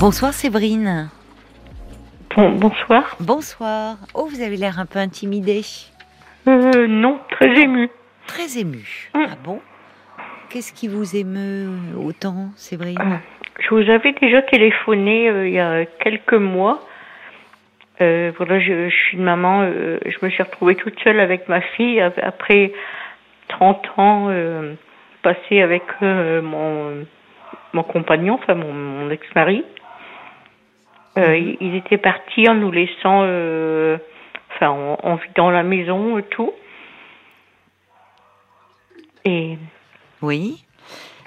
Bonsoir Séverine. Bon, bonsoir. Bonsoir. Oh, vous avez l'air un peu intimidée. Euh, non, très ému. Très émue. Mm. Ah bon? Qu'est-ce qui vous émeut autant, Séverine? Euh, Je vous avais déjà téléphoné euh, il y a quelques mois. Euh, voilà, je, je suis une maman. euh, je me suis retrouvée toute seule avec ma fille ap- après 30 ans euh, passés avec mon, mon compagnon, enfin mon, mon ex-mari. Euh, ils, étaient partis en nous laissant, euh, enfin, en, en vidant la maison et tout. Et Oui.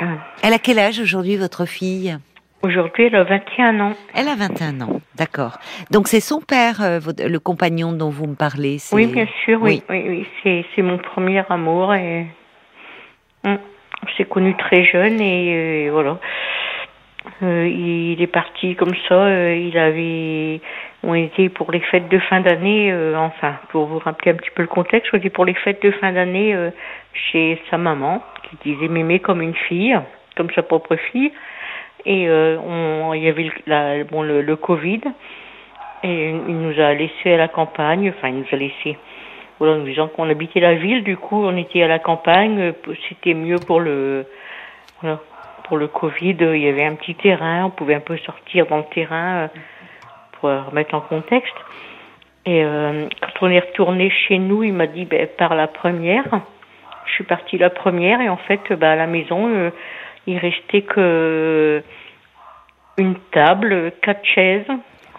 euh, Elle a quel âge aujourd'hui, votre fille? Aujourd'hui, elle a 21 ans. Elle a 21 ans, d'accord. Donc c'est son père, euh, le compagnon dont vous me parlez. Oui, bien sûr, oui. oui. oui, C'est, c'est mon premier amour et Hum, on s'est connus très jeune et voilà. Euh, il est parti comme ça. euh, il avait, on était pour les fêtes de fin d'année. euh, enfin, pour vous rappeler un petit peu le contexte, on était pour les fêtes de fin d'année euh, chez sa maman qui disait m'aimer comme une fille, comme sa propre fille. Et euh, on, il y avait le, la, bon, le, le Covid et il nous a laissés à la campagne. Enfin, il nous a laissés voilà, nous disant qu'on habitait la ville, du coup on était à la campagne, euh, c'était mieux pour le voilà, pour le Covid, euh, il y avait un petit terrain, on pouvait un peu sortir dans le terrain euh, pour remettre en contexte. Et euh, quand on est retourné chez nous, il m'a dit ben, par la première. Je suis partie la première et en fait ben, à la maison euh, il restait que une table, quatre chaises,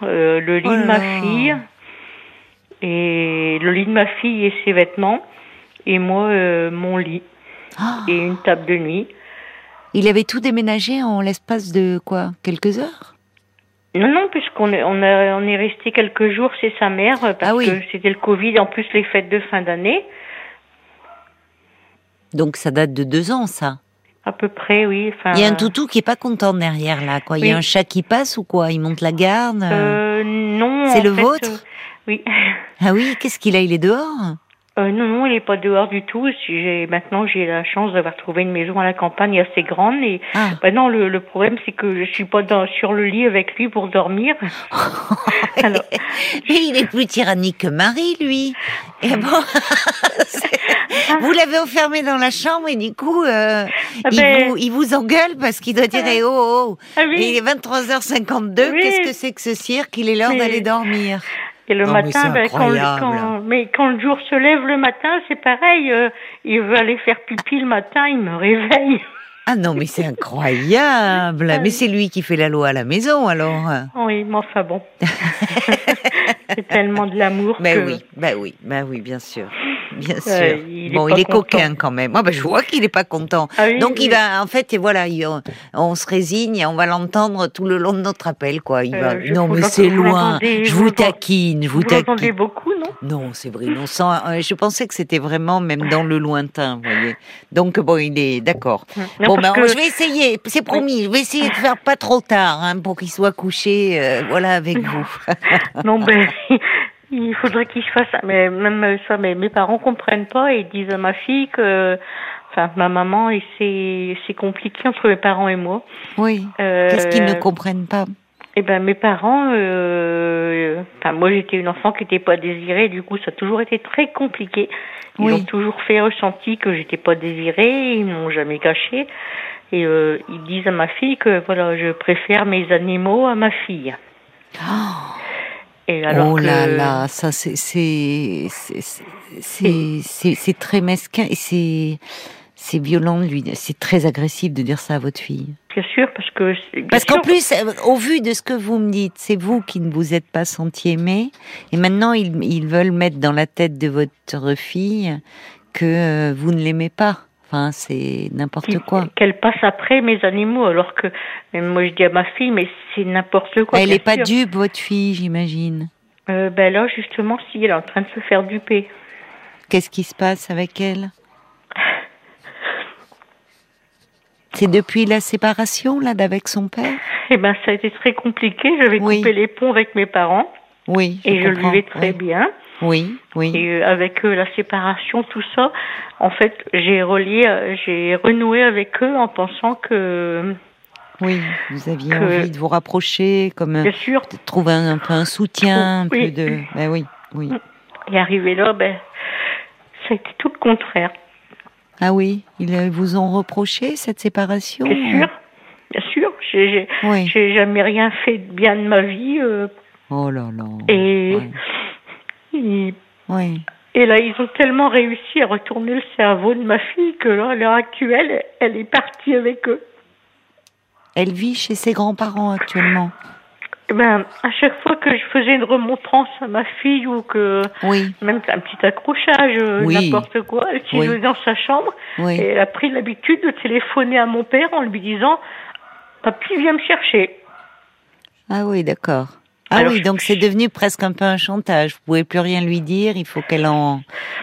euh, le lit Oh de là ma fille et le lit de ma fille et ses vêtements et moi mon lit Ah, et une table de nuit. Il avait tout déménagé en l'espace de quoi Quelques heures? Non non puisqu'on est on a on est resté quelques jours chez sa mère parce Ah oui. que c'était le Covid en plus les fêtes de fin d'année Donc ça date de deux ans, ça. à peu près oui. Enfin, Il y a un toutou qui est pas content derrière là, quoi. Il y a un chat qui passe ou quoi? Il monte la garde? Euh, non. C'est le fait, vôtre? euh, Oui. Ah oui, qu'est-ce qu'il a? Il est dehors? Euh, non, non, il est pas dehors du tout. Si J'ai maintenant j'ai la chance d'avoir trouvé une maison à la campagne assez grande et Ah. bah non le, le problème c'est que je suis pas dans, sur le lit avec lui pour dormir. Alors Mais il est plus tyrannique que Marie, lui. Et bon, c'est- vous l'avez enfermé dans la chambre et du coup, euh, Ah il, ben- vous, il vous engueule parce qu'il doit dire eh, oh, oh, Ah oui. il est 23h52, Oui. qu'est-ce que c'est que ce cirque? Il est l'heure Mais- d'aller dormir. Et le Non, matin ben, quand, le- incroyable. quand mais quand le jour se lève le matin c'est pareil. euh, il veut aller faire pipi le matin, il me réveille. Ah non, mais c'est incroyable. Ah Mais c'est lui qui fait la loi à la maison, alors. Oui, mais enfin bon. c'est tellement de l'amour Ben que oui, ben oui, ben oui, bien sûr. Bien sûr. Euh, il bon, il est content. coquin quand même. Moi, ben, je vois qu'il est pas content. Ah oui, Donc il va, en fait, et voilà, il- on, on se résigne et on va l'entendre tout le long de notre appel, quoi. Il Euh, va, non, vous mais c'est vous loin. Je vous vous taquine, je vous vous taquine. beaucoup, non? Non, c'est vrai, non, sans- euh, je pensais que c'était vraiment même dans le lointain, vous voyez. Donc bon, il est d'accord. Bon, ben, que- je vais essayer, c'est promis, je vais essayer de faire pas trop tard, hein, pour qu'il soit couché, euh, voilà, avec vous. Non, ben, il faudrait qu'il se fasse ça. Mais même ça, mais mes parents comprennent pas et disent à ma fille que, enfin, ma maman, et c'est, c'est compliqué entre mes parents et moi. Oui. Euh, Qu'est-ce qu'ils ne comprennent pas? Eh ben, mes parents, euh, enfin, moi, j'étais une enfant qui n'était pas désirée. Du coup, ça a toujours été très compliqué. Ils Oui. ont toujours fait ressenti que j'étais pas désirée. Ils m'ont jamais caché. Et euh, ils disent à ma fille que voilà, je préfère mes animaux à ma fille. Et alors oh là que- là, ça c'est c'est très mesquin et c'est c'est violent de lui. C'est très agressif de dire ça à votre fille. Bien sûr, parce que. Parce qu'en plus, euh, au vu de ce que vous me dites, c'est vous qui ne vous êtes pas senti aimé, et maintenant ils, ils veulent mettre dans la tête de votre fille que euh, vous ne l'aimez pas. Enfin, c'est n'importe quoi. Qu'elle passe après mes animaux, alors que moi je dis à ma fille, mais c'est n'importe quoi. Elle bien est pas dupe, votre fille, j'imagine. Euh, ben là, justement, si elle est en train de se faire duper. Qu'est-ce qui se passe avec elle C'est depuis la séparation là d'avec son père Eh ben, ça a été très compliqué. J'avais Oui. coupé les ponts avec mes parents Oui. et je le vivais très oui. bien. Oui, oui. Et euh, avec eux, la séparation, tout ça, en fait, j'ai relié, euh, j'ai renoué avec eux en pensant que Oui, vous aviez envie de vous rapprocher, comme bien sûr. de trouver un, un peu un soutien, un Oui. peu de. Ben oui, oui. Et arrivé là, ben, ça a été tout le contraire. Ah oui, ils euh, vous ont reproché cette séparation Bien sûr, bien sûr. J'ai, Oui. jamais rien fait de bien de ma vie. euh, Oh là là. et, Ouais. Et, Oui. et là, ils ont tellement réussi à retourner le cerveau de ma fille que là, à l'heure actuelle, elle est partie avec eux. Elle vit chez ses grands-parents actuellement. Eh Ben, à chaque fois que je faisais une remontrance à ma fille ou que Oui, même un petit accrochage, euh, Oui. n'importe quoi, elle s'est Oui. dans sa chambre et elle a pris l'habitude de téléphoner à mon père en lui disant Papy, viens me chercher. Ah oui, d'accord. Ah Alors, oui, donc c'est devenu presque un peu un chantage. Vous pouvez plus rien lui dire. Il faut qu'elle en,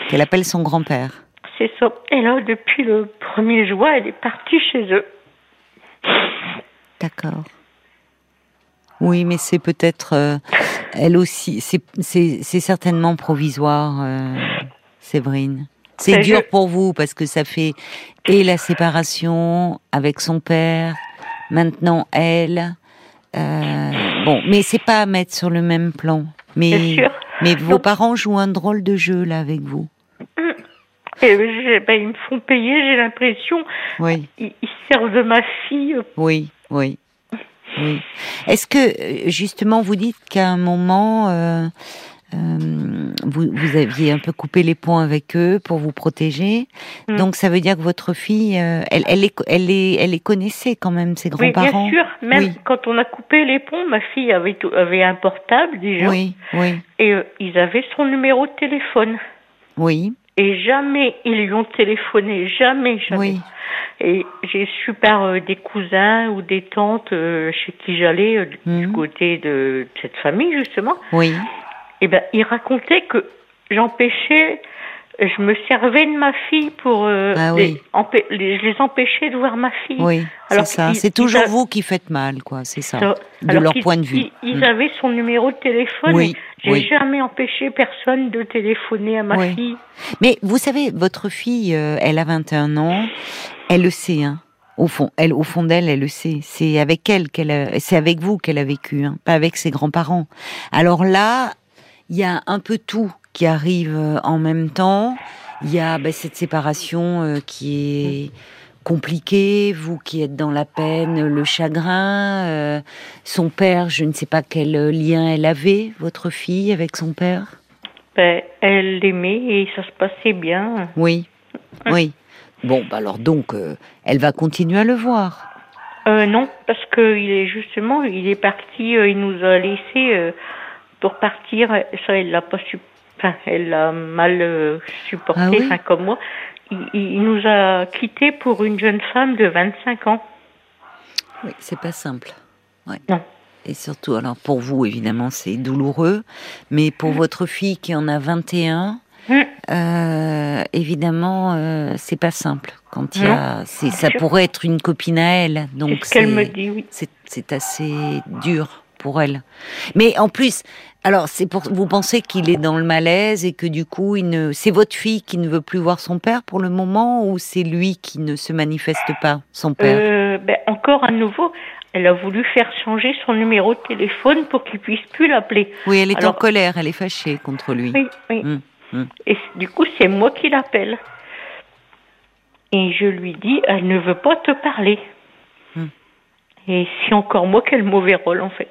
qu'elle appelle son grand-père. C'est ça. Et là, depuis le 1er juin, elle est partie chez eux. D'accord. Oui, mais c'est peut-être euh, elle aussi. C'est, c'est, c'est certainement provisoire, euh, Séverine. C'est Ben, dur je- pour vous parce que ça fait et la séparation avec son père, maintenant elle. Euh, bon, mais c'est pas à mettre sur le même plan. Mais, Bien sûr. mais vos Donc- parents jouent un drôle de jeu là avec vous. Et j'ai- ben, ils me font payer, j'ai l'impression. Oui. Ils, ils servent de ma fille. Oui, oui, oui. Est-ce que euh, justement vous dites qu'à un moment euh, euh, vous, vous aviez un peu coupé les ponts avec eux pour vous protéger, Mm. donc ça veut dire que votre fille, euh, elle, elle, les, elle, les, elle les connaissait quand même ses Oui, grands-parents. bien sûr. Même Oui. quand on a coupé les ponts, ma fille avait, tout- avait un portable déjà. Oui, oui, Et euh, ils avaient son numéro de téléphone. oui, Et jamais ils lui ont téléphoné. Jamais, jamais. oui, Et j'ai su par euh, des cousins ou des tantes euh, chez qui j'allais, euh, du Mhm. côté de cette famille justement, oui, et ben ils racontaient que j'empêchais, je me servais de ma fille pour euh, Ah les, oui. empê- les- je les empêchais de voir ma fille. oui, c'est ça. C'est toujours a- vous qui faites mal, quoi. C'est ça, de alors leur point de vue. Ils, ils Mm. avaient son numéro de téléphone. Oui, J'ai oui. jamais empêché personne de téléphoner à ma Oui. fille. Mais vous savez, votre fille, euh, elle a 21 ans, elle le sait, hein. Au fond, elle, au fond d'elle, elle le sait. C'est avec elle qu'elle, c'est avec vous qu'elle a vécu, hein, pas avec ses grands-parents. Alors là, il y a un peu tout qui arrive euh, en même temps. Il y a ben, cette séparation euh, qui est compliquée, vous qui êtes dans la peine, le chagrin. euh, son père, je ne sais pas quel lien elle avait, votre fille, avec son père? Ben, elle l'aimait et ça se passait bien. Oui, oui. Bon, bah alors donc, euh, elle va continuer à le voir. Non, parce que il est justement, il est parti, il nous a laissé pour partir. Ça, elle l'a pas su, enfin, elle l'a mal euh, supporté, Ah oui enfin comme moi. Il, il nous a quittés pour une jeune femme de 25 ans. Oui, c'est pas simple. Ouais. Non. Et surtout, alors pour vous, évidemment, c'est douloureux, mais pour votre fille qui en a 21, Mm. euh, évidemment, euh, c'est pas simple. Quand il y a, c'est, ça sûr. pourrait être une copine à elle, C'est donc ce qu'elle c'est- me dit, oui. c'est, c'est assez dur pour elle. Mais en plus, alors c'est pour vous pensez qu'il est dans le malaise et que du coup, il ne, c'est votre fille qui ne veut plus voir son père pour le moment ou c'est lui qui ne se manifeste pas, son père? Euh, ben, encore à nouveau, elle a voulu faire changer son numéro de téléphone pour qu'il puisse plus l'appeler. Oui, elle est en colère, elle est fâchée contre lui. Oui, oui. Mm, mm. Et du coup, c'est moi qui l'appelle. Et je lui dis, elle ne veut pas te parler. Hmm. Et c'est encore moi qui ai le mauvais rôle, en fait.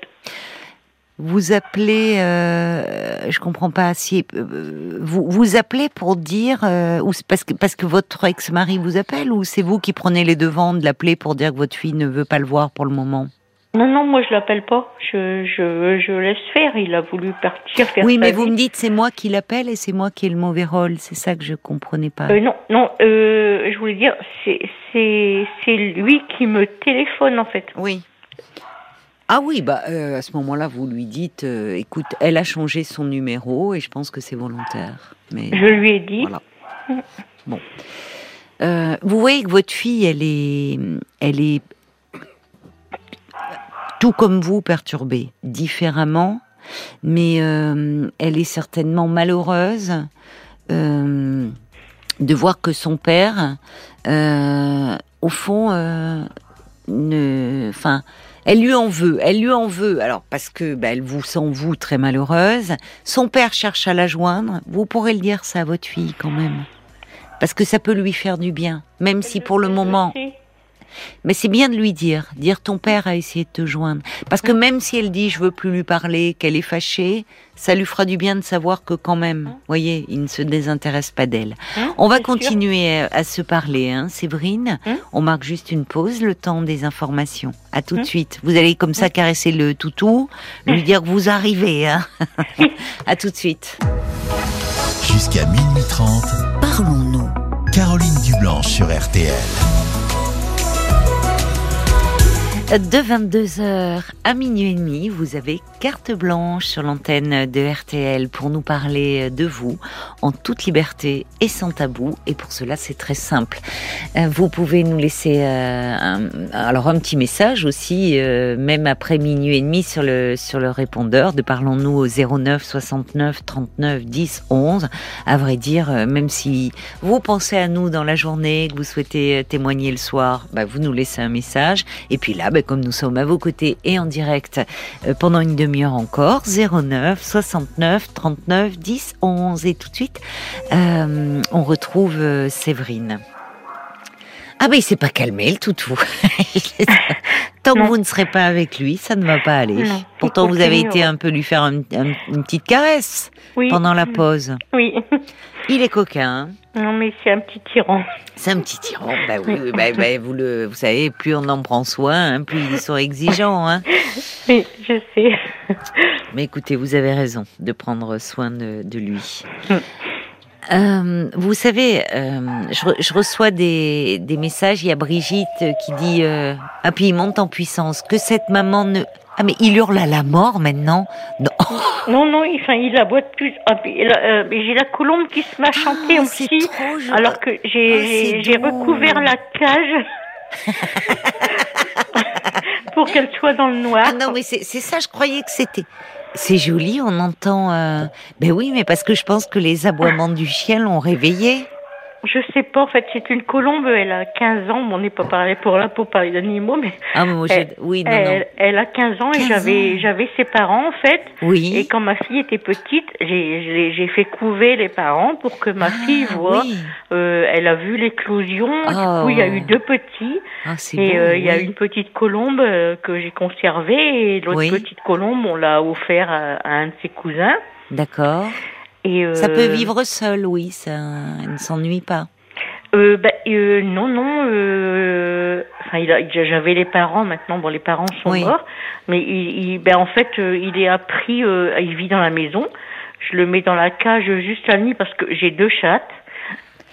Vous appelez, euh, je comprends pas si euh, vous vous appelez pour dire euh, ou c'est parce que parce que votre ex-mari vous appelle ou c'est vous qui prenez les devants de l'appeler pour dire que votre fille ne veut pas le voir pour le moment? Non, non, moi je l'appelle pas. Je, je, je laisse faire. Il a voulu partir faire Oui, mais vie. vous me dites c'est moi qui l'appelle et c'est moi qui ai le mauvais rôle. C'est ça que je comprenais pas. Euh, non, non, euh, je voulais dire, c'est, c'est, c'est lui qui me téléphone, en fait. Oui. Ah oui, bah euh, à ce moment-là, vous lui dites, euh, écoute, elle a changé son numéro et je pense que c'est volontaire. Mais Je lui ai dit. Voilà. Bon. Euh, vous voyez que votre fille, elle est, elle est tout comme vous perturbée, différemment, mais elle est certainement malheureuse de voir que son père, au fond, ne, enfin, elle lui en veut, elle lui en veut. Alors parce que bah, elle vous sent vous très malheureuse. Son père cherche à la joindre. Vous pourrez le dire ça à votre fille quand même, parce que ça peut lui faire du bien, même si pour le moment. Mais c'est bien de lui dire, dire ton père a essayé de te joindre. Parce que même si elle dit je veux plus lui parler, qu'elle est fâchée, ça lui fera du bien de savoir que quand même, vous voyez, il ne se désintéresse pas d'elle. Hein, On va continuer à se parler, hein, Séverine. Hein On marque juste une pause, le temps des informations. À tout de Hein suite. Vous allez comme ça caresser le toutou, lui dire que vous arrivez. Hein. à tout de suite. Jusqu'à minuit 30, Parlons-nous. Caroline Dublanche sur RTL. De 22h à minuit et demi, vous avez carte blanche sur l'antenne de RTL pour nous parler de vous en toute liberté et sans tabou. Et pour cela, c'est très simple. Euh, Vous pouvez nous laisser euh, un, alors un petit message aussi, euh, même après minuit et demi sur le sur le répondeur de Parlons-nous au 09 69 39 10 11. À vrai dire, même si vous pensez à nous dans la journée, que vous souhaitez témoigner le soir, bah, vous nous laissez un message. Et puis là, bah, comme nous sommes à vos côtés et en direct euh, pendant une demi-heure encore, 09 69 39 10 11. Et tout de suite, euh, on retrouve euh, Séverine. Ah ben il s'est pas calmé le toutou. Tant que vous ne serez pas avec lui, ça ne va pas aller. Non, Pourtant vous avez été un peu lui faire un- un- une petite caresse Oui. pendant la pause. Oui. Il est coquin. hein. Non, mais c'est un petit tyran. C'est un petit tyran. Bah oui, oui, bah, bah, vous le, vous savez, plus on en prend soin, hein, plus ils sont exigeants. Hein. Oui, je sais. Mais écoutez, vous avez raison de prendre soin de, de lui. Mm. Euh, vous savez, euh, je, re- je reçois des, des messages. Il y a Brigitte qui dit euh, Ah, puis il monte en puissance. Que cette maman ne. Ah, mais il hurle à la mort maintenant Non. Non, non, il, enfin, il aboie plus. Ah, euh, j'ai la colombe qui se met à chanter Ah, aussi. trop. Alors que j'ai Ah, j'ai- recouvert la cage pour qu'elle soit dans le noir. Ah non, mais c'est c'est ça, je croyais que c'était. C'est joli, on entend. Euh... Ben oui, mais parce que je pense que les aboiements du chien l'ont réveillé. Je sais pas, en fait, c'est une colombe, elle a 15 ans. Bon, on n'est pas parlé pour là pour parler d'animaux, mais Ah, mais moi, Elle- oui, non, non. elle, a 15 ans 15 et j'avais j'avais ses parents, en fait. Oui. Et quand ma fille était petite, j'ai j'ai- j'ai fait couver les parents pour que ma fille Ah, voit. oui. Euh, elle a vu l'éclosion. Oh. Du coup, il y a eu deux petits. Ah, Et beau, euh, il y a une petite colombe euh, que j'ai conservée et l'autre Oui. petite colombe, on l'a offert à, à un de ses cousins. D'accord. Et euh, Ça peut vivre seul, oui, ça ne s'ennuie pas. euh, bah, euh, non, non. Euh, enfin, il a- j'avais les parents maintenant. Bon, les parents sont Oui. morts, mais il, il- ben, en fait, euh, il est appris. euh, il vit dans la maison. Je le mets dans la cage juste la nuit parce que j'ai deux chattes.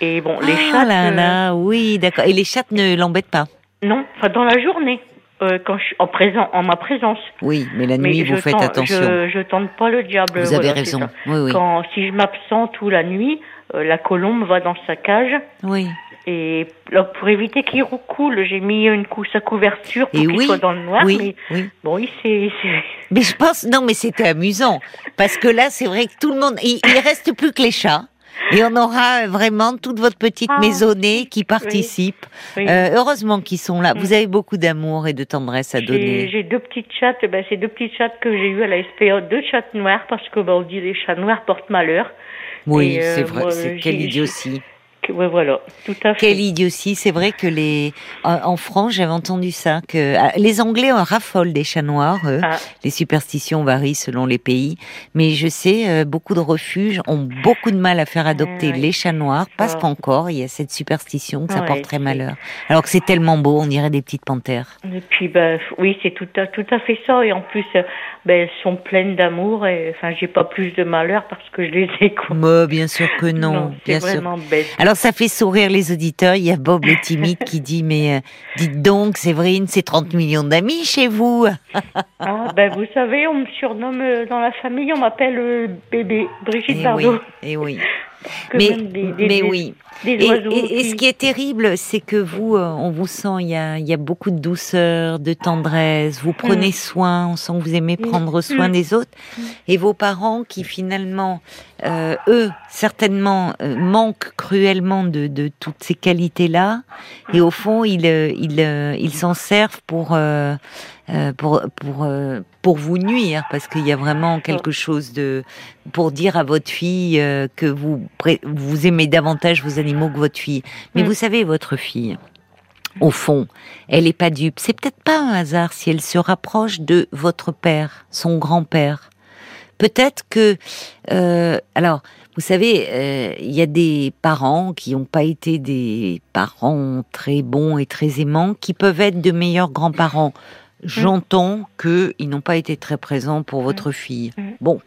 Et bon, les ah chattes. là euh, là, oui, d'accord. Et les chattes ne l'embêtent pas? non, enfin dans la journée, euh, quand je suis en présent, en ma présence. Oui, mais la Mais nuit, vous je faites tente- attention. Je, je tente pas le diable. vous avez voilà, c'est raison. Oui, oui. Quand si je m'absente ou la nuit, euh, la colombe va dans sa cage. Oui. Et là, pour éviter qu'il recoule, j'ai mis une couche à couverture pour qu'il oui, soit dans le noir. oui, Mais oui. bon, il s'est- Mais je pense, non, mais c'était amusant. Parce que là, c'est vrai que tout le monde, il, il reste plus que les chats. Et on aura vraiment toute votre petite Ah, maisonnée qui participe. oui. Euh, heureusement qu'ils sont là. Mm. Vous avez beaucoup d'amour et de tendresse à donner. j'ai deux petites chattes, ben, c'est deux petites chattes que j'ai eues à la SPA, deux chattes noires, parce que ben, on dit les chats noirs portent malheur. Oui, euh, c'est vrai. c'est quelle idiotie. Ouais, voilà, tout à fait. Quelle idiotie. C'est vrai que les, en en France, j'avais entendu ça, que ah, les Anglais en raffolent des chats noirs. eux. Ah. Les superstitions varient selon les pays. Mais je sais, euh, beaucoup de refuges ont beaucoup de mal à faire adopter Ah oui. les chats noirs parce Ah. qu'encore, il y a cette superstition que ça Ouais, porterait c'est- malheur. Alors que c'est tellement beau, on dirait des petites panthères. Et puis, ben, oui, c'est tout à, tout à fait ça. Et en plus, euh, ben, elles sont pleines d'amour. Et enfin, j'ai pas plus de malheur parce que je les ai. quoi. Mais bien sûr que non, c'est bien sûr. bête. Alors ça fait sourire les auditeurs. Il y a Bob le timide qui dit mais euh, dites donc Séverine, c'est 30 millions d'amis chez vous. Ah, ben, vous savez, on me surnomme euh, dans la famille, on m'appelle euh, bébé, Brigitte Eh oui, Bardot. eh oui. Que Mais, des- des- mais des- oui. Des Et, oiseaux. et- et qui- ce qui est terrible, c'est que vous, euh, on vous sent, il y a, il y a beaucoup de douceur, de tendresse. Vous prenez soin, on sent que vous aimez prendre soin Mm. des autres. Et vos parents, qui finalement, euh, eux, certainement, euh, manquent cruellement de, de toutes ces qualités-là. Et au fond, ils, ils, ils s'en servent pour, euh, pour, pour, pour vous nuire, parce qu'il y a vraiment quelque chose de, pour dire à votre fille que vous, vous aimez davantage vos animaux que votre fille. Mais Mm. vous savez, votre fille, au fond, elle est pas dupe. C'est peut-être pas un hasard si elle se rapproche de votre père, son grand-père. Peut-être que, euh, alors, vous savez, euh, il y a des parents qui n'ont pas été des parents très bons et très aimants, qui peuvent être de meilleurs grands-parents. J'entends qu'ils n'ont pas été très présents pour votre fille. Mm. Bon,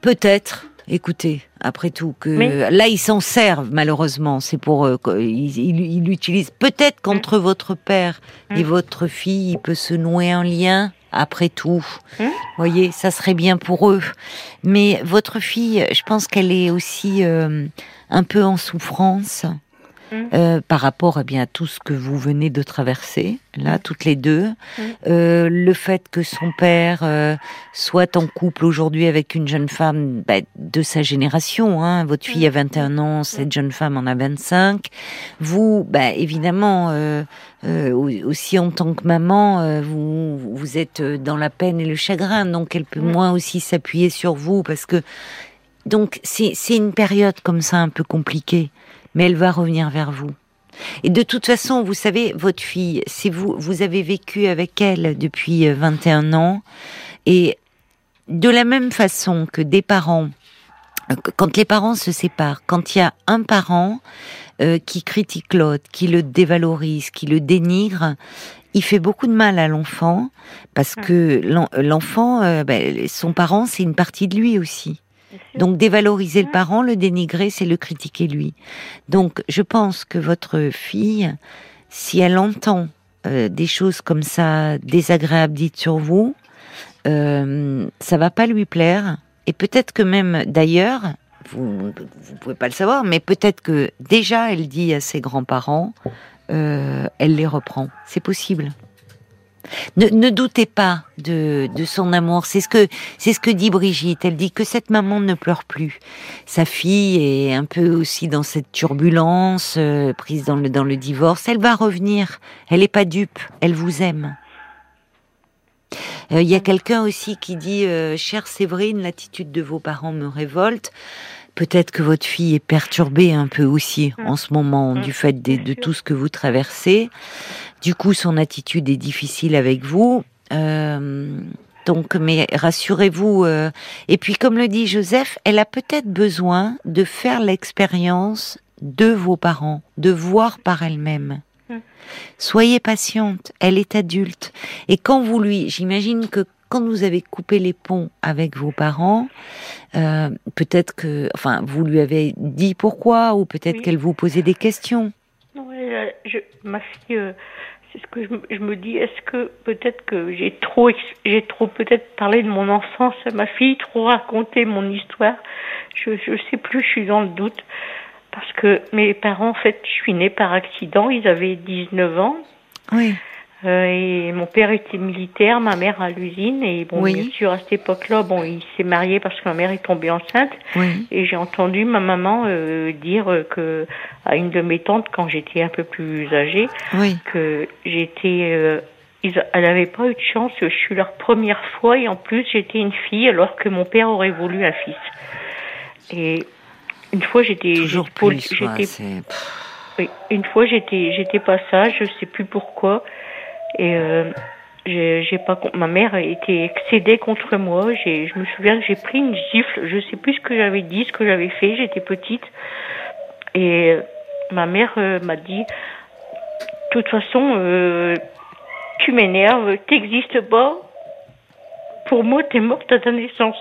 peut-être. Écoutez, après tout, que Mais- là ils s'en servent malheureusement. C'est pour euh, qu'ils ils, l'utilisent. Peut-être qu'entre votre père et Mm. votre fille, il peut se nouer un lien. Après tout, Mm. voyez, ça serait bien pour eux. Mais votre fille, je pense qu'elle est aussi euh, un peu en souffrance Mm. euh, par rapport eh bien, à tout ce que vous venez de traverser, là, toutes les deux. Mm. Euh, le fait que son père euh, soit en couple aujourd'hui avec une jeune femme bah, de sa génération. Hein. Votre fille a 21 ans, cette jeune femme en a 25. Vous, bah, évidemment, euh, euh, au- aussi en tant que maman, euh, vous, vous êtes dans la peine et le chagrin, donc elle peut Mm. moins aussi s'appuyer sur vous parce que donc c'est c'est une période comme ça un peu compliquée, mais elle va revenir vers vous. Et de toute façon, vous savez, votre fille, c'est vous, vous avez vécu avec elle depuis euh, 21 ans, et de la même façon que des parents, euh, quand les parents se séparent, quand il y a un parent euh, qui critique l'autre, qui le dévalorise, qui le dénigre, il fait beaucoup de mal à l'enfant parce que l'en- l'enfant, euh, ben, son parent, c'est une partie de lui aussi. Donc dévaloriser le parent, le dénigrer, c'est le critiquer lui. Donc je pense que votre fille, si elle entend euh, des choses comme ça désagréables dites sur vous, euh, ça va pas lui plaire. Et peut-être que même d'ailleurs, vous vous pouvez pas le savoir, mais peut-être que déjà elle dit à ses grands-parents, euh, elle les reprend. C'est possible. Ne, ne doutez pas de, de son amour. C'est ce que c'est ce que dit Brigitte. Elle dit que cette maman ne pleure plus. Sa fille est un peu aussi dans cette turbulence, euh, prise dans le dans le divorce. Elle va revenir. Elle est pas dupe. Elle vous aime. Euh, Il y a quelqu'un aussi qui dit, euh, chère Séverine, l'attitude de vos parents me révolte. Peut-être que votre fille est perturbée un peu aussi en ce moment Mm. du fait de tout ce que vous traversez. Du coup, son attitude est difficile avec vous. Euh, donc, mais rassurez-vous. euh, et puis, comme le dit Joseph, elle a peut-être besoin de faire l'expérience de vos parents, de voir par elle-même. Mm. Soyez patiente, elle est adulte. Et quand vous lui, j'imagine que quand vous avez coupé les ponts avec vos parents, euh, peut-être que, enfin, vous lui avez dit pourquoi, ou peut-être Oui. qu'elle vous posait des questions. Non, je, ma fille, c'est ce que je, me- je me dis. Est-ce que peut-être que j'ai trop, j'ai trop peut-être parlé de mon enfance à ma fille, trop raconté mon histoire? Je, je sais plus. Je suis dans le doute parce que mes parents, en fait, je suis née par accident. Ils avaient 19 ans. Oui. Euh, et mon père était militaire, ma mère à l'usine. Et bon, Oui. bien sûr, à cette époque-là, bon, il s'est marié parce que ma mère est tombée enceinte. Oui. Et j'ai entendu ma maman euh, dire que à une de mes tantes, quand j'étais un peu plus âgée, Oui. que j'étais, euh, ils- elle n'avait pas eu de chance. Je suis leur première fois et en plus j'étais une fille alors que mon père aurait voulu un fils. Et une fois j'étais, Toujours j'étais plus. j'étais oui, une fois j'étais j'étais pas sage, je sais plus pourquoi. Et euh, j'ai pas ma mère était excédée contre moi. Je me souviens que j'ai pris une gifle. Je sais plus ce que j'avais dit, ce que j'avais fait. J'étais petite et euh, ma mère euh, m'a dit de toute façon euh, tu m'énerves, t'existes pas. Pour moi, t'es morte à ta naissance.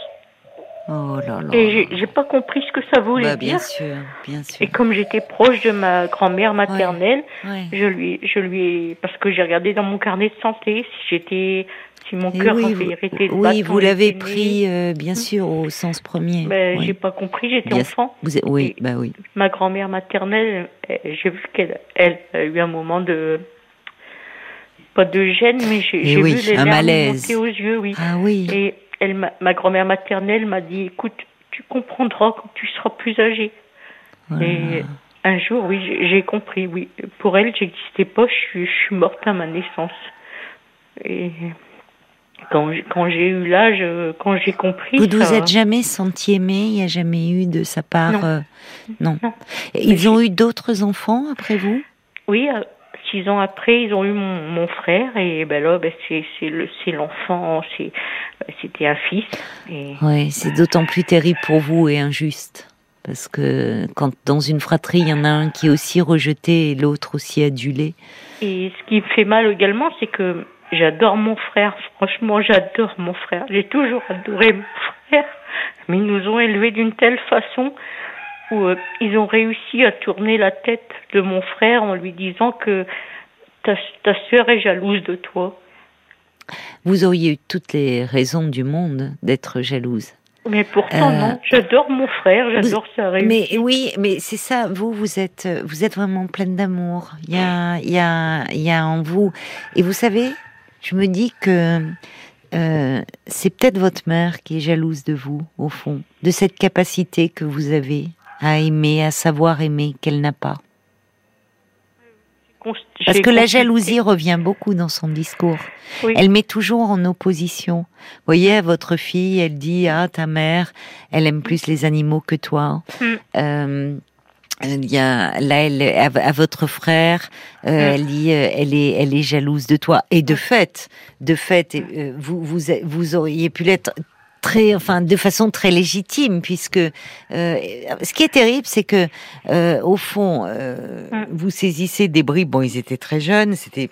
Oh là là. Et j'ai- pas compris ce que ça voulait Bah, bien dire. sûr, bien sûr. Et comme j'étais proche de ma grand-mère maternelle, Ouais. je lui, je lui ai, parce que j'ai regardé dans mon carnet de santé si j'étais, si mon cœur oui, avait arrêté de Oui, vous l'avez pris, euh, bien sûr, au sens premier. ben, Oui. j'ai pas compris, j'étais enfant. Vous êtes- oui, bah oui. Ma grand-mère maternelle, j'ai vu qu'elle elle a eu un moment de pas de gêne, mais j'ai oui, vu les larmes malaise. monter aux yeux, oui. Ah oui. Et elle, m'a- ma grand-mère maternelle m'a dit, écoute, tu comprendras quand tu seras plus âgé. Voilà. Et un jour, oui, j'ai- compris, oui. Pour elle, j'existais pas, je suis, je suis morte à ma naissance. Et quand, j'ai- quand j'ai eu l'âge, quand j'ai compris. Vous ne vous êtes jamais senti aimé Il n'y a jamais eu de sa part Non. euh, non. Non. Et Ils ont eu d'autres enfants après vous? Oui, euh, six ans après, ils ont eu mon, mon frère et ben là, ben c'est c'est le c'est l'enfant, ben, c'était un fils et Oui, c'est d'autant plus terrible pour vous et injuste. Parce que quand dans une fratrie, il y en a un qui est aussi rejeté et l'autre aussi adulé. et ce qui me fait mal également, c'est que j'adore mon frère. Franchement, j'adore mon frère. J'ai toujours adoré mon frère, mais ils nous ont élevés d'une telle façon où euh, ils ont réussi à tourner la tête de mon frère en lui disant que ta, ta sœur est jalouse de toi. Vous auriez eu toutes les raisons du monde d'être jalouse. Mais pourtant, Euh, non. J'adore mon frère, j'adore sa réussite. Mais oui, mais c'est ça. Vous, vous êtes, vous êtes vraiment pleine d'amour. Il y a, il y a, il y a en vous. Et vous savez, je me dis que euh, c'est peut-être votre mère qui est jalouse de vous, au fond, de cette capacité que vous avez à aimer, à savoir aimer qu'elle n'a pas. Parce que la jalousie revient beaucoup dans son discours. Oui. Elle met toujours en opposition. Vous voyez, à votre fille, elle dit ah ta mère, elle aime plus les animaux que toi. Mm. Euh, il y a là, elle, à, votre frère, euh, Mm. elle dit, euh, elle est, elle est jalouse de toi. Et de fait, de fait, euh, vous, vous, vous auriez pu l'être très, enfin, de façon très légitime, puisque euh, ce qui est terrible, c'est que euh, au fond, euh, Mm. vous saisissez des bribes. Bon, ils étaient très jeunes, c'était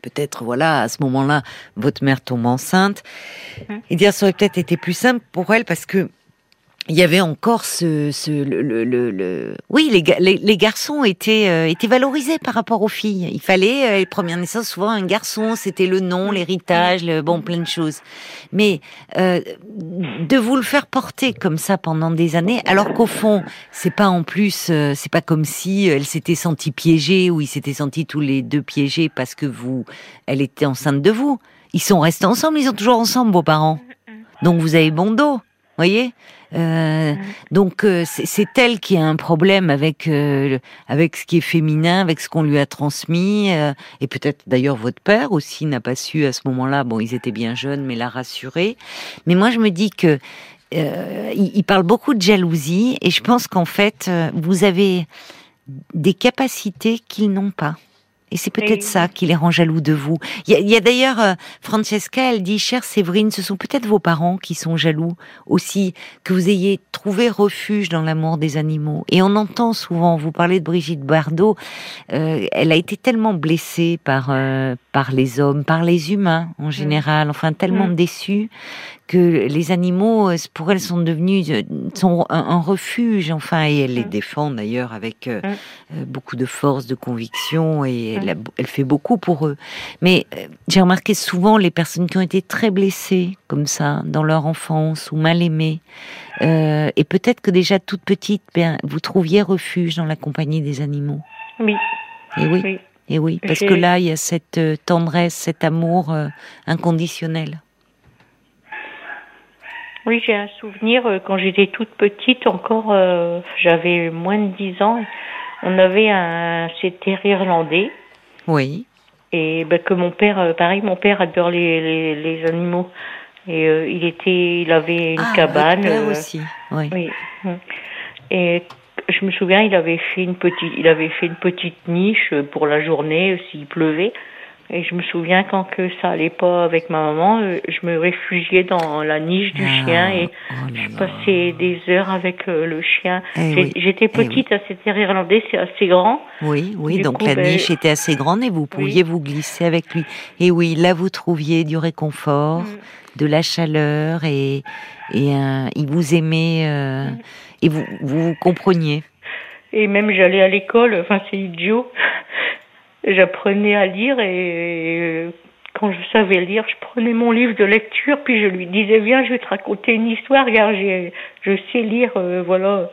peut-être voilà à ce moment-là votre mère tombe enceinte Mm. et dire ça aurait peut-être été plus simple pour elle parce que il y avait encore ce, ce le, le, le, le- oui les, les, les garçons étaient euh, étaient valorisés par rapport aux filles. Il fallait euh, les premières naissances souvent un garçon c'était le nom l'héritage le, bon plein de choses. Mais euh, de vous le faire porter comme ça pendant des années alors qu'au fond c'est pas en plus euh, c'est pas comme si elle s'était sentie piégée ou ils s'étaient sentis tous les deux piégés parce que vous elle était enceinte de vous. Ils sont restés ensemble ils sont toujours ensemble vos parents. Donc vous avez bon dos voyez euh, donc euh, c'est- elle qui a un problème avec euh, avec ce qui est féminin, avec ce qu'on lui a transmis, et peut-être d'ailleurs votre père aussi n'a pas su à ce moment-là. Bon, ils étaient bien jeunes, mais l'a rassuré. Mais moi, je me dis que euh, il, il parle beaucoup de jalousie, et je pense qu'en fait, vous avez des capacités qu'ils n'ont pas. Et c'est peut-être ça qui les rend jaloux de vous. Il y a, d'ailleurs, euh, Francesca, elle dit, chère Séverine, ce sont peut-être vos parents qui sont jaloux aussi, que vous ayez trouvé refuge dans l'amour des animaux. Et on entend souvent, vous parlez de Brigitte Bardot, euh, elle a été tellement blessée par, euh, par les hommes, par les humains en général, enfin tellement Mm. déçue que les animaux, euh, pour elle, sont devenus euh, sont un, un refuge, enfin, et elle les Mm. défend d'ailleurs avec euh, Mm. euh, beaucoup de force, de conviction, et elle, a- elle fait beaucoup pour eux. Mais euh, j'ai remarqué souvent les personnes qui ont été très blessées comme ça dans leur enfance ou mal aimées, euh, et peut-être que déjà toute petite, ben, vous trouviez refuge dans la compagnie des animaux. Oui, Et oui, oui. et oui, parce que là, il y a cette tendresse, cet amour inconditionnel. Oui, j'ai un souvenir euh, quand j'étais toute petite, encore, euh, j'avais moins de 10 ans. On avait un c'était irlandais Oui. et ben, que mon père, euh, pareil, mon père adore les, les, les animaux et il était, il avait une Ah, cabane. votre père aussi. Oui. Oui. Et je me souviens, il avait fait une petite, il avait fait une petite niche pour la journée s'il pleuvait. Et je me souviens quand que ça allait pas avec ma maman, euh, je me réfugiais dans la niche du Ah, chien et oh je passais des heures avec euh, le chien. Eh oui, J'étais petite à cette terre c'est assez grand. Oui, oui, Du donc coup, la ben, niche était assez grande et vous pouviez vous glisser avec lui. Et oui, là vous trouviez du réconfort, Mm. de la chaleur et, et il vous aimait euh, Mm. et vous, vous vous compreniez. Et même j'allais à l'école, enfin c'est idiot. J'apprenais à lire et quand je savais lire, je prenais mon livre de lecture, puis je lui disais, viens, je vais te raconter une histoire, regarde, je sais lire, euh, voilà.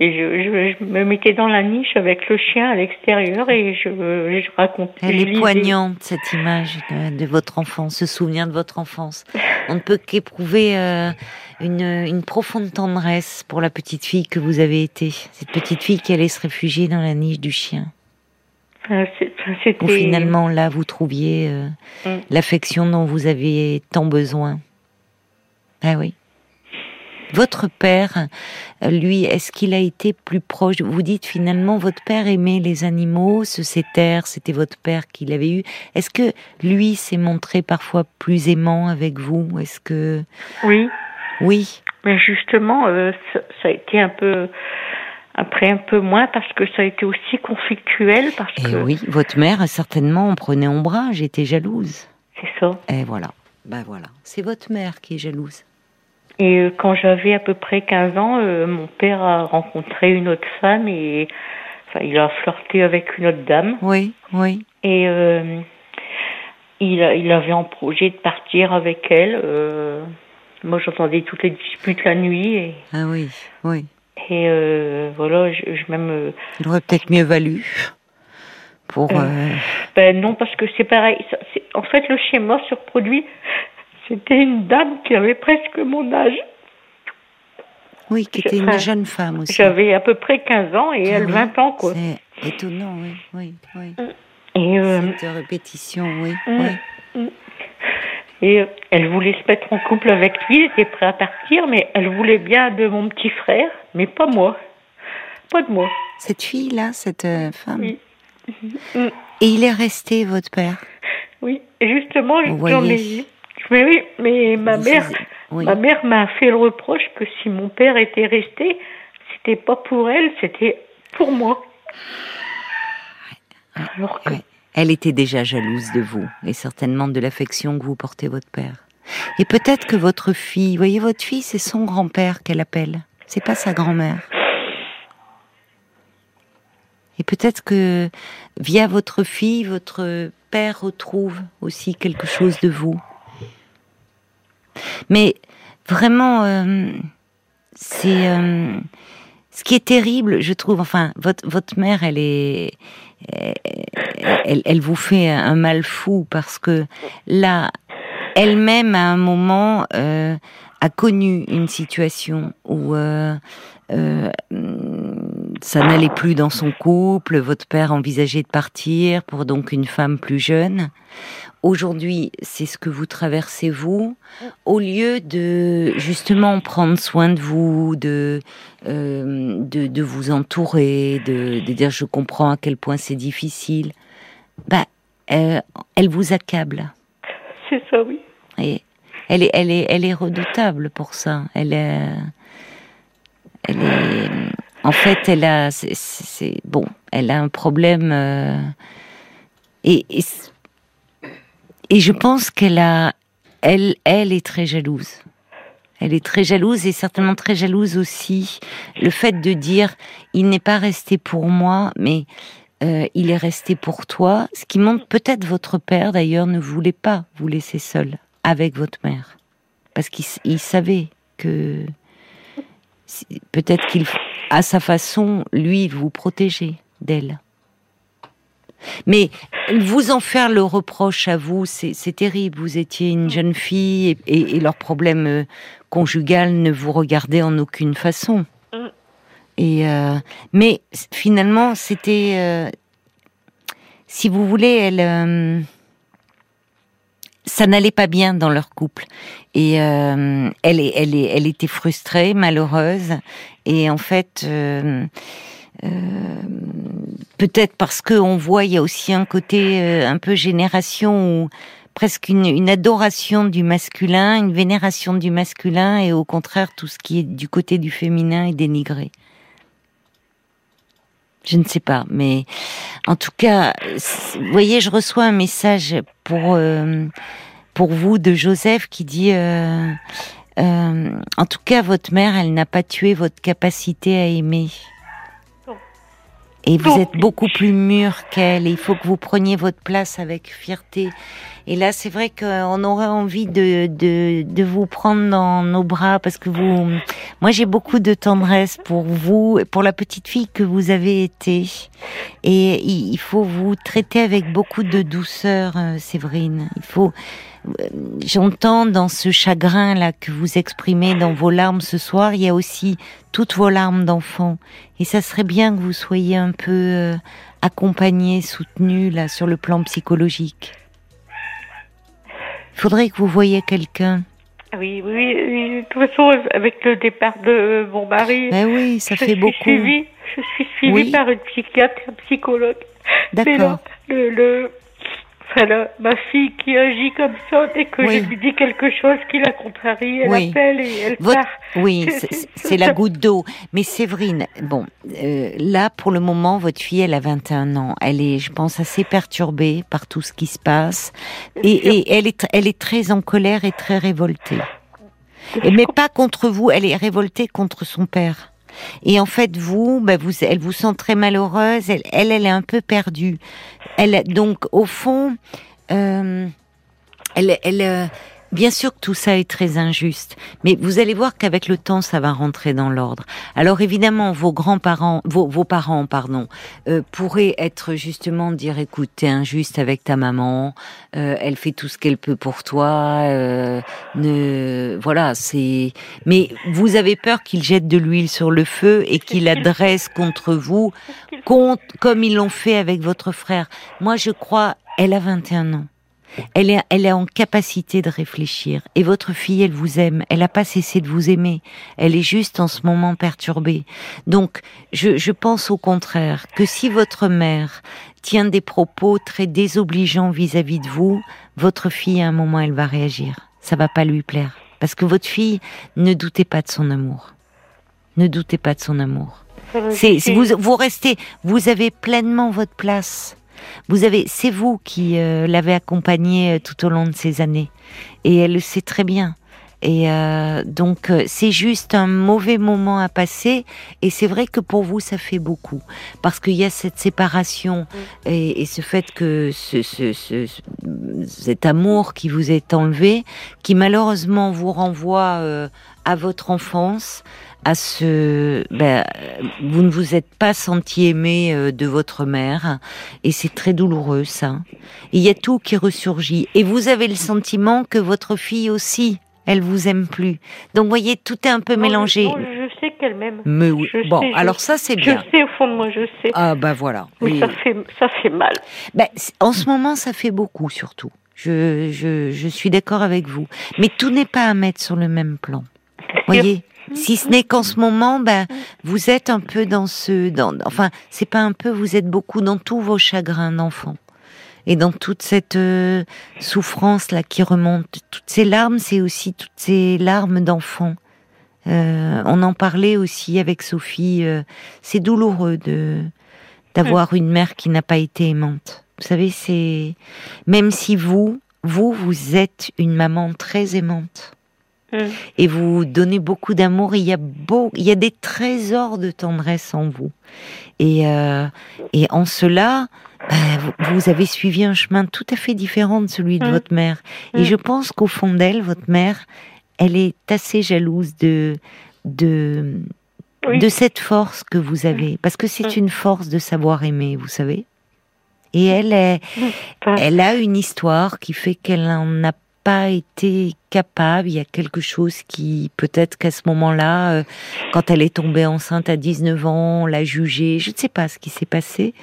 Et je, je, me mettais dans la niche avec le chien à l'extérieur et je, je racontais. Elle est poignante, cette image de, votre enfance, ce souvenir de votre enfance. On ne peut qu'éprouver euh, une, une, profonde tendresse pour la petite fille que vous avez été. Cette petite fille qui allait se réfugier dans la niche du chien. Enfin, Où finalement, là, vous trouviez euh, mm. l'affection dont vous aviez tant besoin. Ah oui. Votre père, lui, est-ce qu'il a été plus proche? Vous dites finalement, votre père aimait les animaux, ce c'était c'était votre père qui l'avait eu. Est-ce que lui s'est montré parfois plus aimant avec vous? Est-ce que oui, oui. Mais justement, euh, ça, a été un peu après un peu moins parce que ça a été aussi conflictuel parce Et que oui, votre mère certainement en prenait ombrage, était jalouse. C'est ça. Et voilà. Ben voilà, c'est votre mère qui est jalouse. Et euh, quand j'avais à peu près 15 ans, euh, mon père a rencontré une autre femme et enfin, il a flirté avec une autre dame. Oui, oui. Et euh, il, il avait en projet de partir avec elle. Euh, moi, j'entendais toutes les disputes la nuit. Et, ah oui, oui. Et euh, voilà, je, je même. il aurait peut-être mieux valu. Pour. Ben non, parce que c'est pareil. Ça, en fait, le schéma se reproduit c'était une dame qui avait presque mon âge. Oui, qui était une jeune femme aussi. J'avais à peu près 15 ans et elle 20 ans, quoi. C'est étonnant, oui, oui, oui. Et euh, Cette répétition, oui, mm, oui. Et elle voulait se mettre en couple avec lui, elle était prête à partir, mais elle voulait bien de mon petit frère, mais pas moi. Pas de moi. Cette fille-là, cette euh, femme Oui. Et il est resté, votre père? Oui, justement, j'en ai mais oui, mais ma mère, ma mère m'a fait le reproche que si mon père était resté, c'était pas pour elle, c'était pour moi. Alors que... Elle était déjà jalouse de vous et certainement de l'affection que vous portez votre père. Et peut-être que votre fille, voyez, votre fille, c'est son grand-père qu'elle appelle. C'est pas sa grand-mère. Et peut-être que via votre fille, votre père retrouve aussi quelque chose de vous. Mais vraiment, euh, c'est euh, ce qui est terrible, je trouve. Enfin, votre votre mère, elle est, elle, vous fait un mal fou parce que là, elle-même à un moment euh, a connu une situation où euh, euh, ça n'allait plus dans son couple, votre père envisageait de partir pour donc une femme plus jeune. Aujourd'hui, c'est ce que vous traversez vous, au lieu de justement prendre soin de vous, de euh, de, de, vous entourer, de, de, dire je comprends à quel point c'est difficile. Bah, euh, elle vous accable. C'est ça, oui. Et elle est, elle est, elle est redoutable pour ça. Elle est, elle est, en fait, elle a, c'est bon, elle a un problème euh, et, et et je pense qu'elle a, elle, elle est très jalouse. Elle est très jalouse et certainement très jalouse aussi le fait de dire il n'est pas resté pour moi, mais euh, il est resté pour toi. Ce qui montre peut-être votre père d'ailleurs ne voulait pas vous laisser seul avec votre mère parce qu'il savait que peut-être qu'il, à sa façon, lui, vous protégeait d'elle. Mais vous en faire le reproche à vous, c'est terrible. Vous étiez une jeune fille et, et, leur problème euh, conjugal ne vous regardait en aucune façon. Mm. Et euh, mais finalement, c'était, euh, si vous voulez, elle, ça n'allait pas bien dans leur couple. Et elle, elle, elle était frustrée, malheureuse. Et en fait euh, peut-être parce qu'on voit, il y a aussi un côté euh, un peu génération ou presque une, adoration du masculin, une vénération du masculin, et au contraire, tout ce qui est du côté du féminin est dénigré. Je ne sais pas, mais en tout cas, vous voyez, je reçois un message pour euh, pour vous de Joseph qui dit. en tout cas, votre mère, elle n'a pas tué votre capacité à aimer. Et vous êtes beaucoup plus mûr qu'elle. Et il faut que vous preniez votre place avec fierté. Et là, c'est vrai qu'on aurait envie de, de, de vous prendre dans nos bras parce que vous, moi, j'ai beaucoup de tendresse pour vous et pour la petite fille que vous avez été. Et il faut vous traiter avec beaucoup de douceur, euh, Séverine. Il faut, j'entends dans ce chagrin là que vous exprimez dans vos larmes ce soir, il y a aussi toutes vos larmes d'enfant. Et ça serait bien que vous soyez un peu euh, accompagné, soutenu là sur le plan psychologique. Il faudrait que vous voyiez quelqu'un. Oui, oui, oui, de toute façon, avec le départ de mon mari, Ben oui, ça je fait suis beaucoup. suivie, je suis suivie Oui. par une psychiatre, un psychologue. D'accord. là, le, le, enfin, là, ma fille qui agit comme ça, dès que Oui. je lui dis quelque chose qui la contrarie, elle Oui. appelle et elle Votre- part. Oui, c'est- la goutte d'eau. Mais Séverine, bon, euh, là pour le moment, votre fille, elle a 21 ans. Elle est, je pense, assez perturbée par tout ce qui se passe, et, et elle est, elle est très en colère et très révoltée. Et mais pas contre vous, elle est révoltée contre son père. Et en fait, vous, vous, elle vous sent très malheureuse. Elle, elle, elle est un peu perdue. Elle, donc, au fond, euh, elle, elle, euh, bien sûr que tout ça est très injuste, mais vous allez voir qu'avec le temps, ça va rentrer dans l'ordre. Alors évidemment, vos grands-parents, vos, vos parents, pardon, euh, pourraient être justement dire, écoute, t'es injuste avec ta maman, euh, elle fait tout ce qu'elle peut pour toi, euh, ne, voilà, c'est. Mais vous avez peur qu'il jette de l'huile sur le feu et qu'il adresse contre vous, contre, comme ils l'ont fait avec votre frère. Moi, je crois, elle a 21 ans. Elle est, elle est en capacité de réfléchir. Et votre fille, elle vous aime. Elle n'a pas cessé de vous aimer. Elle est juste en ce moment perturbée. Donc, je, je pense au contraire que si votre mère tient des propos très désobligeants vis-à-vis de vous, votre fille, à un moment, elle va réagir. Ça va pas lui plaire. Parce que votre fille, ne doutez pas de son amour. Ne doutez pas de son amour. C'est, c'est- vous, vous restez, vous avez pleinement votre place. Vous avez, c'est vous qui euh, l'avez accompagnée euh, tout au long de ces années, et elle le sait très bien. Et euh, donc c'est juste un mauvais moment à passer, et c'est vrai que pour vous ça fait beaucoup, parce qu'il y a cette séparation et, et ce fait que ce, ce, ce- ce- cet amour qui vous est enlevé, qui malheureusement vous renvoie euh, à votre enfance, à ce, ben, vous ne vous êtes pas senti aimé euh, de votre mère, et c'est très douloureux ça. Il y a tout qui ressurgit, et vous avez le sentiment que votre fille aussi, elle vous aime plus. Donc vous voyez, tout est un peu Non, mélangé. non, je sais qu'elle m'aime. Mais oui. Je Bon, sais, je- alors ça c'est Je bien. sais au fond de moi, je sais. Ah bah voilà. Mais Oui. ça fait, ça fait mal. Ben, en ce moment, ça fait beaucoup, surtout. Je, je, je suis d'accord avec vous. Mais tout n'est pas à mettre sur le même plan. Voyez si ce n'est qu'en ce moment, ben, vous êtes un peu dans ce, dans, enfin, c'est pas un peu, vous êtes beaucoup dans tous vos chagrins d'enfant. Et dans toute cette euh, souffrance là qui remonte, toutes ces larmes, c'est aussi toutes ces larmes d'enfant. Euh, on en parlait aussi avec Sophie. euh, c'est douloureux de d'avoir une mère qui n'a pas été aimante. Vous savez, c'est même si vous, vous, vous êtes une maman très aimante Et vous donnez beaucoup d'amour. Il y a beau, il y a des trésors de tendresse en vous. Et euh, et en cela, ben, vous, avez suivi un chemin tout à fait différent de celui de Mm. votre mère. Et Mm. je pense qu'au fond d'elle, votre mère, elle est assez jalouse de de Oui. de cette force que vous avez, parce que c'est Mm. une force de savoir aimer, vous savez. Et elle, est, elle a une histoire qui fait qu'elle n'en a été capable. Il y a quelque chose qui, peut-être qu'à ce moment-là, euh, quand elle est tombée enceinte à 19 ans, on l'a jugée. Je ne sais pas ce qui s'est passé.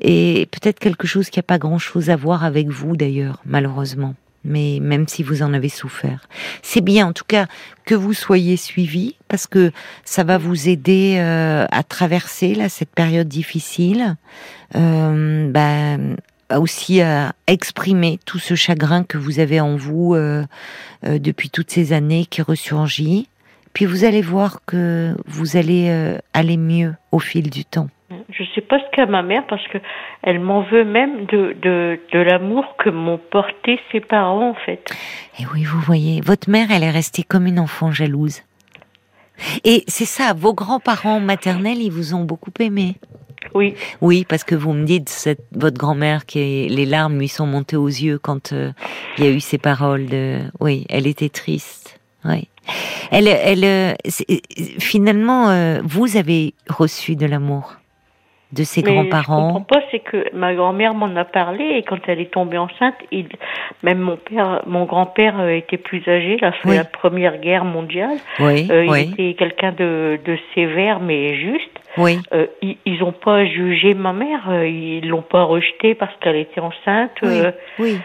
Et peut-être quelque chose qui n'a pas grand-chose à voir avec vous, d'ailleurs, malheureusement. Mais même si vous en avez souffert. C'est bien, en tout cas, que vous soyez suivi, parce que ça va vous aider euh, à traverser là, cette période difficile. Euh, ben, aussi à exprimer tout ce chagrin que vous avez en vous euh, euh, depuis toutes ces années qui ressurgit. Puis vous allez voir que vous allez euh, aller mieux au fil du temps. Je sais pas ce qu'a ma mère parce que elle m'en veut même de, de, de l'amour que m'ont porté ses parents en fait. Et oui, vous voyez, votre mère, elle est restée comme une enfant jalouse. Et c'est ça, vos grands-parents maternels, ils vous ont beaucoup aimé. Oui. Oui, parce que vous me dites cette, votre grand-mère qui les larmes lui sont montées aux yeux quand euh, il y a eu ces paroles de. Oui, elle était triste. Oui. Elle, elle, euh, finalement, euh, vous avez reçu de l'amour de ses grands-parents. Je comprends pas, c'est que ma grand-mère m'en a parlé et quand elle est tombée enceinte, il, même mon père, mon grand-père était plus âgé, la Première Guerre mondiale. Oui, euh, il était quelqu'un de, de sévère mais juste. Oui. Euh, ils n'ont pas jugé ma mère, euh, ils l'ont pas rejetée parce qu'elle était enceinte. Oui. oui.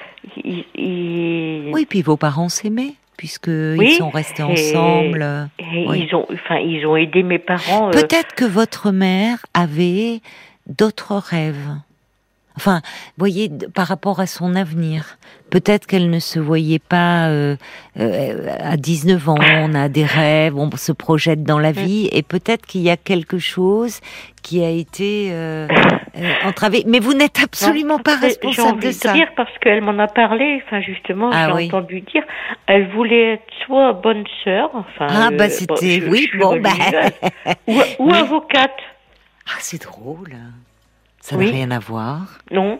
Ils, Oui, puis vos parents s'aimaient puisque ils sont restés ensemble. Et ils ont, enfin, ils ont aidé mes parents. Euh. Peut-être que votre mère avait d'autres rêves. Enfin, voyez, par rapport à son avenir, peut-être qu'elle ne se voyait pas euh, euh, à 19 ans, on a des rêves, on se projette dans la mm. vie, et peut-être qu'il y a quelque chose qui a été euh, entravé. Mais vous n'êtes absolument pas responsable de ça. De dire parce qu'elle m'en a parlé, enfin justement, ah j'ai entendu dire, elle voulait être soit bonne sœur, enfin, ah bah c'était, oui, bon, bah, ou, ou avocate. Ah c'est drôle. Ça n'a rien à voir. Non.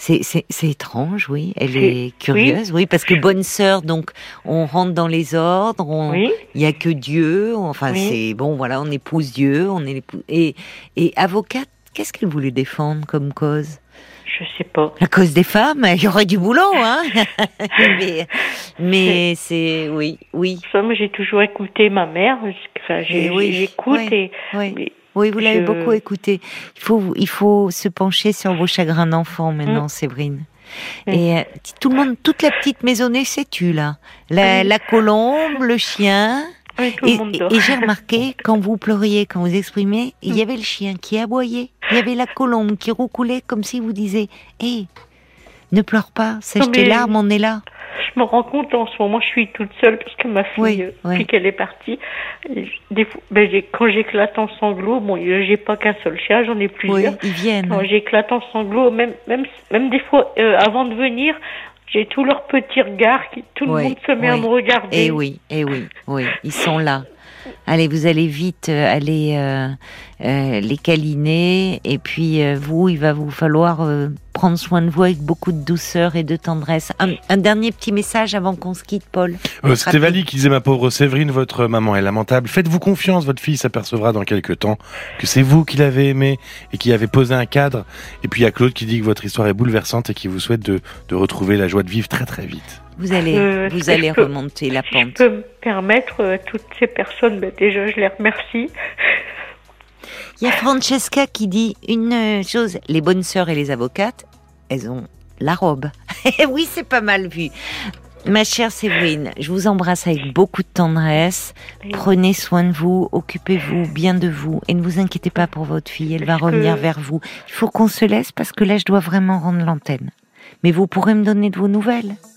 C'est étrange, oui. Elle est, curieuse, oui. parce que bonne sœur, donc on rentre dans les ordres, il n'y a que Dieu, enfin c'est bon, voilà, on épouse Dieu, on est et, et avocate, qu'est-ce qu'elle voulait défendre comme cause? Je sais pas. La cause des femmes, il y aurait du boulot, hein. mais, mais c'est oui, oui. moi j'ai toujours écouté ma mère. Enfin, j'écoute et, oui, vous l'avez beaucoup écouté. Il faut, il faut se pencher sur vos chagrins d'enfant maintenant, mm. Séverine. Mm. Et euh, tout le monde, toute la petite maisonnée s'est tue là. La, la, colombe, le chien. et, et j'ai remarqué, quand vous pleuriez, quand vous exprimez, il y avait le chien qui aboyait. Il y avait la colombe qui roucoulait comme si vous disiez Hé, ne pleure pas, sèche tes larmes, on est là je me rends compte en ce moment, je suis toute seule parce que ma fille, euh, depuis qu'elle est partie, des fois, ben, quand j'éclate en sanglots, bon, j'ai pas qu'un seul chien, j'en ai plusieurs. Oui, ils viennent. Quand j'éclate en sanglots, même, même, même des fois, euh, avant de venir, j'ai tous leurs petits regards, qui, tout le monde se met à me regarder. Et eh oui, et eh oui, oui, ils sont là. Allez, vous allez vite euh, aller euh, euh, les câliner. Et puis, vous, il va vous falloir prendre soin de vous avec beaucoup de douceur et de tendresse. Un, dernier petit message avant qu'on se quitte, Paul. C'était Valie qui disait, ma pauvre Séverine, votre maman est lamentable. Faites-vous confiance, votre fille s'apercevra dans quelques temps que c'est vous qui l'avez aimée et qui avez posé un cadre. Et puis, il y a Claude qui dit que votre histoire est bouleversante et qui vous souhaite de, de retrouver la joie de vivre très très vite. Vous allez, euh, vous allez remonter la pente. Je peux me permettre, à euh, toutes ces personnes, ben, déjà je les remercie. Il y a Francesca qui dit une euh, chose, les bonnes sœurs et les avocates, elles ont la robe. oui, c'est pas mal vu. Ma chère Séverine, je vous embrasse avec beaucoup de tendresse. Prenez soin de vous, occupez-vous bien de vous et ne vous inquiétez pas pour votre fille, elle va revenir vers vous. Il faut qu'on se laisse parce que là, je dois vraiment rendre l'antenne. Mais vous pourrez me donner de vos nouvelles